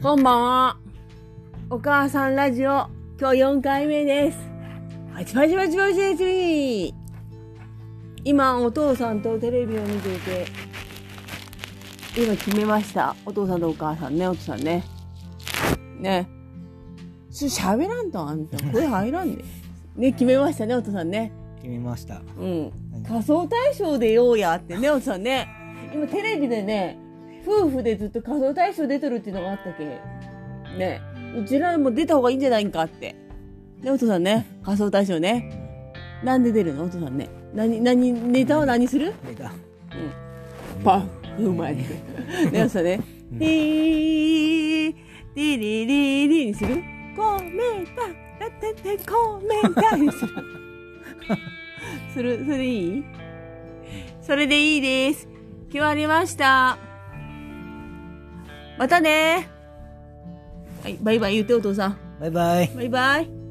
こんばんは。お母さんラジオ、今日4回目です。パチパチパチパチです。今、お父さんとテレビを見ていて、今決めました。お父さんとお母さんね、お父さんね。ね。ちょ、喋らんとあんた。声入らんで。ね、決めましたね、お父さんね。決めました。うん。仮想大賞でようやってね、お父さんね。今テレビでね、夫婦でずっと仮想大賞出てるっていうのがあったけ。ね。うちらも出た方がいいんじゃないんかって。ね、お父さんね。仮想大賞ね。なんで出るの？お父さんね。何、何、ネタは何する？出た。うん。パン、うまい。ね、お父さんね。うんティー、ティリリリにするコメンタ、ラテテコメンタにする。する、それでいいそれでいいです。決まりました。またね。はい、バイバイ言ってお父さん。バイバイ。バイバイ。